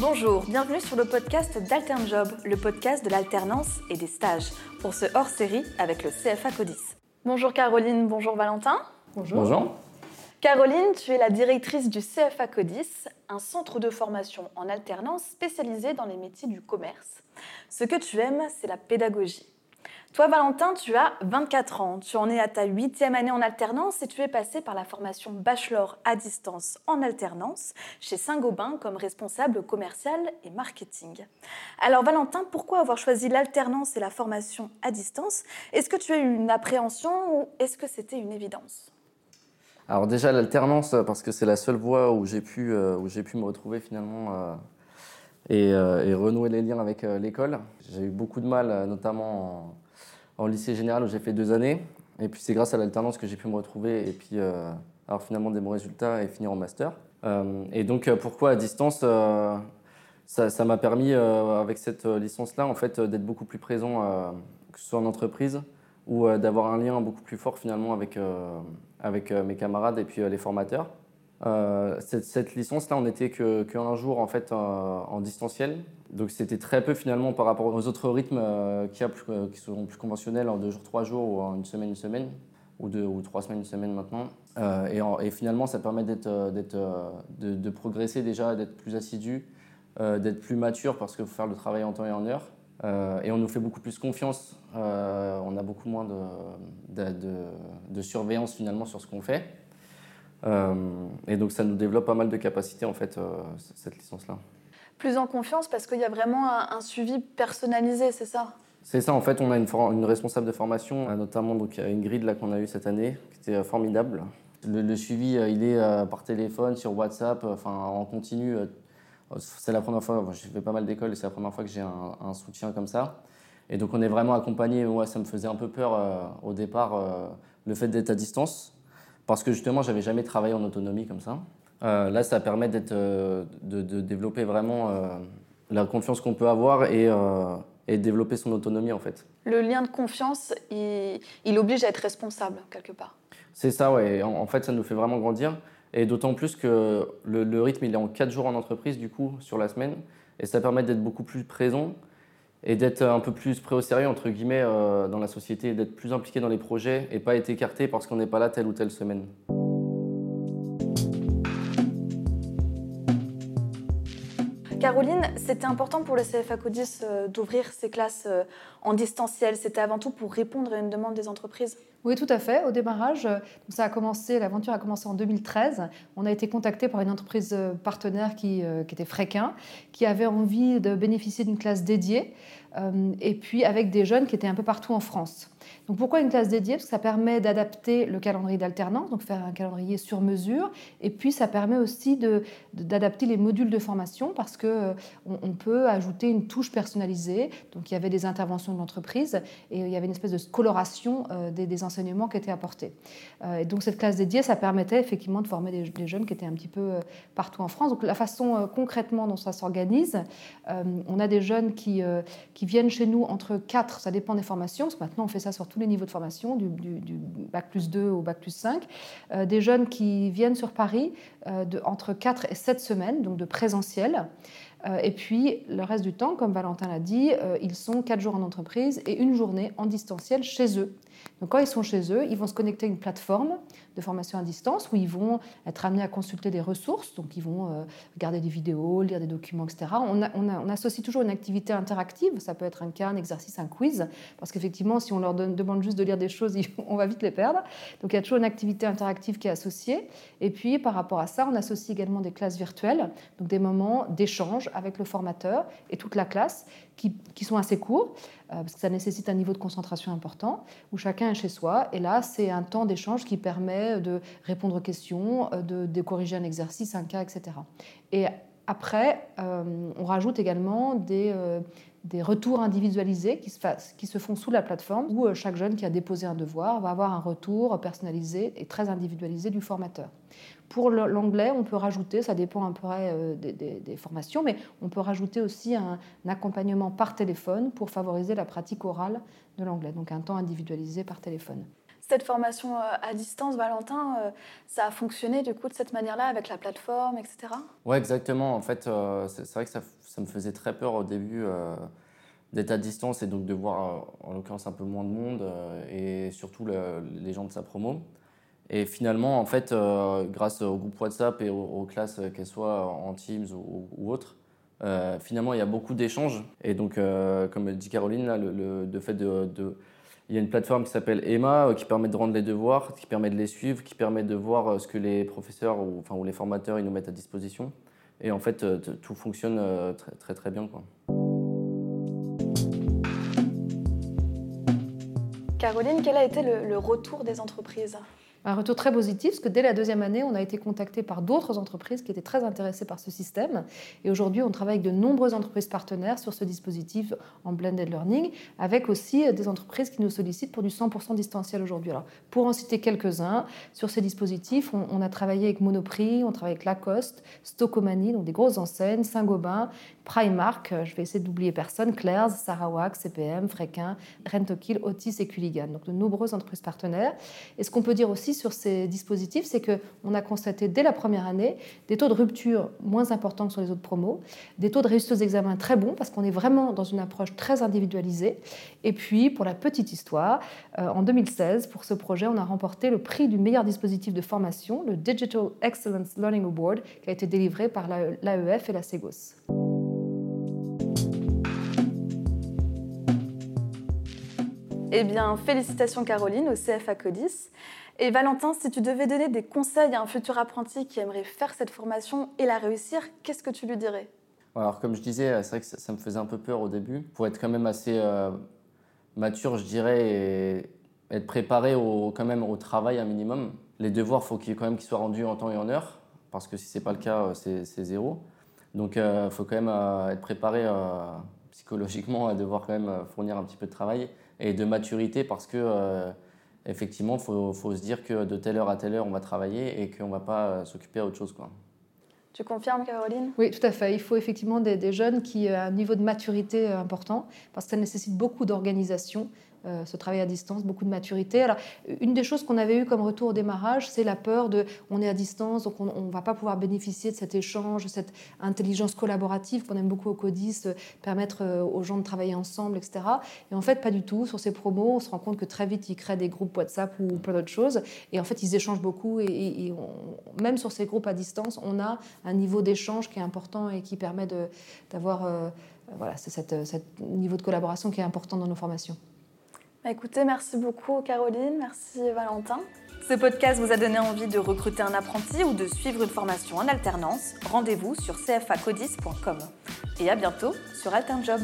Bonjour, bienvenue sur le podcast d'AlternJob, le podcast de l'alternance et des stages, pour ce hors-série avec le CFA Codis. Bonjour Caroline, bonjour Valentin. Bonjour. Bonjour. Caroline, tu es la directrice du CFA Codis, un centre de formation en alternance spécialisé dans les métiers du commerce. Ce que tu aimes, c'est la pédagogie. Toi, Valentin, tu as 24 ans. Tu en es à ta huitième année en alternance et tu es passé par la formation bachelor à distance en alternance chez Saint-Gobain comme responsable commercial et marketing. Alors, Valentin, pourquoi avoir choisi l'alternance et la formation à distance? Est-ce que tu as eu une appréhension ou est-ce que c'était une évidence? Alors déjà l'alternance parce que c'est la seule voie où j'ai pu, euh, me retrouver finalement euh, et, euh, et, renouer les liens avec l'école. J'ai eu beaucoup de mal, notamment en lycée général où j'ai fait deux années. Et puis c'est grâce à l'alternance que j'ai pu me retrouver et puis euh, avoir finalement des bons résultats et finir en master. Euh, et donc euh, pourquoi à distance Ça m'a permis avec cette licence-là en fait d'être beaucoup plus présent, que ce soit en entreprise ou d'avoir un lien beaucoup plus fort finalement avec, avec mes camarades et puis les formateurs. Cette, cette licence-là, on n'était qu'un jour en fait en distanciel donc c'était très peu finalement par rapport aux autres rythmes euh, qui, euh, sont plus conventionnels en deux jours, trois jours ou en une semaine, une semaine, ou deux ou trois semaines, une semaine maintenant. Euh, et, finalement, ça permet d'être, de, progresser déjà, d'être plus assidu, d'être plus mature parce qu'il faut faire le travail en temps et en heure. et on nous fait beaucoup plus confiance. on a beaucoup moins de, surveillance finalement sur ce qu'on fait. Et donc ça nous développe pas mal de capacités en fait, cette licence-là plus en confiance parce qu'il y a vraiment un, suivi personnalisé, c'est ça? C'est ça, en fait, on a une, une, responsable de formation, notamment donc, Ingrid là, qu'on a eu cette année, qui était euh, formidable. Le, suivi, euh, il est euh, par téléphone, sur WhatsApp, enfin en continu. C'est la première fois, j'ai fait pas mal d'écoles et c'est la première fois que j'ai un, soutien comme ça. Et donc on est vraiment accompagné. Moi, ça me faisait un peu peur au départ, le fait d'être à distance, parce que justement, j'avais jamais travaillé en autonomie comme ça. Euh, là, ça permet euh, de, développer vraiment euh, la confiance qu'on peut avoir et, et développer son autonomie en fait. Le lien de confiance, il, oblige à être responsable quelque part. C'est ça, ouais. En, fait, ça nous fait vraiment grandir. Et d'autant plus que le, rythme, il est en 4 jours en entreprise, du coup, sur la semaine. Et ça permet d'être beaucoup plus présent et d'être un peu plus prêt au sérieux, entre guillemets, dans la société, d'être plus impliqué dans les projets et pas être écarté parce qu'on n'est pas là telle ou telle semaine. Caroline, c'était important pour le CFA Codis euh, d'ouvrir ces classes euh, en distanciel. C'était avant tout pour répondre à une demande des entreprises. Oui, tout à fait. Au démarrage, euh, ça a commencé, l'aventure a commencé en 2013. On a été contacté par une entreprise partenaire qui, qui était Fréquin, qui avait envie de bénéficier d'une classe dédiée, et puis avec des jeunes qui étaient un peu partout en France. Donc pourquoi une classe dédiée? Parce que ça permet d'adapter le calendrier d'alternance, donc faire un calendrier sur mesure, et puis ça permet aussi d'adapter les modules de formation parce que euh, on, peut ajouter une touche personnalisée. Donc il y avait des interventions de l'entreprise et il y avait une espèce de coloration euh, des, enseignements qui étaient apportés. Euh, et donc cette classe dédiée, ça permettait effectivement de former des, jeunes qui étaient un petit peu partout en France. Donc la façon concrètement dont ça s'organise, on a des jeunes qui, qui viennent chez nous entre 4, ça dépend des formations, parce que maintenant on fait ça sur tous les niveaux de formation, du, bac plus 2 au bac plus 5, euh, des jeunes qui viennent sur Paris euh, de, entre 4 et 7 semaines, donc de présentiel. Euh, et puis le reste du temps, comme Valentin l'a dit, ils sont 4 jours en entreprise et une journée en distanciel chez eux. Donc quand ils sont chez eux, ils vont se connecter à une plateforme de formation à distance où ils vont être amenés à consulter des ressources, donc ils vont euh, regarder des vidéos, lire des documents, etc. On, associe toujours une activité interactive, ça peut être un cas, un exercice, un quiz, parce qu'effectivement, si on leur demande juste de lire des choses, on va vite les perdre. Donc il y a toujours une activité interactive qui est associée. Et puis par rapport à ça, on associe également des classes virtuelles, donc des moments d'échange avec le formateur et toute la classe qui, sont assez courts. Euh, parce que ça nécessite un niveau de concentration important, chacun est chez soi. Et là, c'est un temps d'échange qui permet de répondre aux questions, euh, de, corriger un exercice, un cas, etc. Et après, euh, on rajoute également des, des retours individualisés qui se, qui se, font sous la plateforme, où chaque jeune qui a déposé un devoir va avoir un retour personnalisé et très individualisé du formateur. Pour l'anglais, on peut rajouter, ça dépend un peu euh, des, formations, mais on peut rajouter aussi un, accompagnement par téléphone pour favoriser la pratique orale de l'anglais, donc un temps individualisé par téléphone. Cette formation euh, à distance, Valentin, euh, ça a fonctionné du coup de cette manière-là avec la plateforme, etc. Ouais, exactement. En fait, c'est vrai que ça, ça, me faisait très peur au début d'être à distance et donc de voir en l'occurrence un peu moins de monde et surtout les gens de sa promo. Et finalement, en fait, grâce au groupe WhatsApp et aux, classes, qu'elles soient en Teams ou, autres, finalement, il y a beaucoup d'échanges. Et donc, comme dit Caroline, là, le, le, fait de il y a une plateforme qui s'appelle Emma euh, qui permet de rendre les devoirs, qui permet de les suivre, qui permet de voir euh, ce que les professeurs ou, enfin, ou les formateurs ils nous mettent à disposition. Et en fait, euh, tout fonctionne très très, très bien. Quoi. Caroline, quel a été le retour des entreprises? Un retour très positif, parce que dès la deuxième année, on a été contacté par d'autres entreprises qui étaient très intéressées par ce système. Et aujourd'hui, on travaille avec de nombreuses entreprises partenaires sur ce dispositif en blended learning, avec aussi des entreprises qui nous sollicitent pour du 100% distanciel aujourd'hui. Alors, pour en citer quelques-uns, sur ces dispositifs, on, a travaillé avec Monoprix, on travaille avec Lacoste, Stocomanie, donc des grosses enseignes, Saint-Gobain, Primark, je vais essayer d'oublier personne, Claire's, Sarawak, CPM, Fréquin, Rentokil, Otis et Culligan. Donc de nombreuses entreprises partenaires. Et ce qu'on peut dire aussi sur ces dispositifs, c'est qu'on a constaté dès la première année des taux de rupture moins importants que sur les autres promos, des taux de réussite aux examens très bons parce qu'on est vraiment dans une approche très individualisée. Et puis, pour la petite histoire, euh, en 2016, pour ce projet, on a remporté le prix du meilleur dispositif de formation, le Digital Excellence Learning Award, qui a été délivré par l'AEF et la SEGOS. Eh bien, félicitations Caroline au CFA Codis. Et Valentin, si tu devais donner des conseils à un futur apprenti qui aimerait faire cette formation et la réussir, qu'est-ce que tu lui dirais? Alors, comme je disais, c'est vrai que ça, me faisait un peu peur au début. Pour être quand même assez euh, mature, je dirais, et être préparé au, quand même au travail un minimum. Les devoirs, faut quand même qu'ils soient rendus en temps et en heure, parce que si ce n'est pas le cas, c'est, zéro. Donc, il euh, faut quand même euh, être préparé psychologiquement à devoir quand même fournir un petit peu de travail et de maturité parce que euh, effectivement, il faut, faut, se dire que de telle heure à telle heure, on va travailler et qu'on ne va pas euh, s'occuper à autre chose. Quoi. Tu confirmes, Caroline? Oui, tout à fait. Il faut effectivement des, des, jeunes qui ont un niveau de maturité euh, important parce que ça nécessite beaucoup d'organisation euh, ce travail à distance, beaucoup de maturité. Alors, une des choses qu'on avait eu comme retour au démarrage, c'est la peur de on est à distance, donc on ne va pas pouvoir bénéficier de cet échange, cette intelligence collaborative qu'on aime beaucoup au CODIS, euh, permettre euh, aux gens de travailler ensemble, etc. Et en fait, pas du tout. Sur ces promos, on se rend compte que très vite, ils créent des groupes WhatsApp ou plein d'autres choses. Et en fait, ils échangent beaucoup. Et, même sur ces groupes à distance, on a un niveau d'échange qui est important et qui permet d'avoir voilà, ce niveau de collaboration qui est important dans nos formations. Bah, écoutez, merci beaucoup Caroline, merci Valentin. Ce podcast vous a donné envie de recruter un apprenti ou de suivre une formation en alternance Rendez-vous sur cfacodis.com. Et à bientôt sur AlternJob.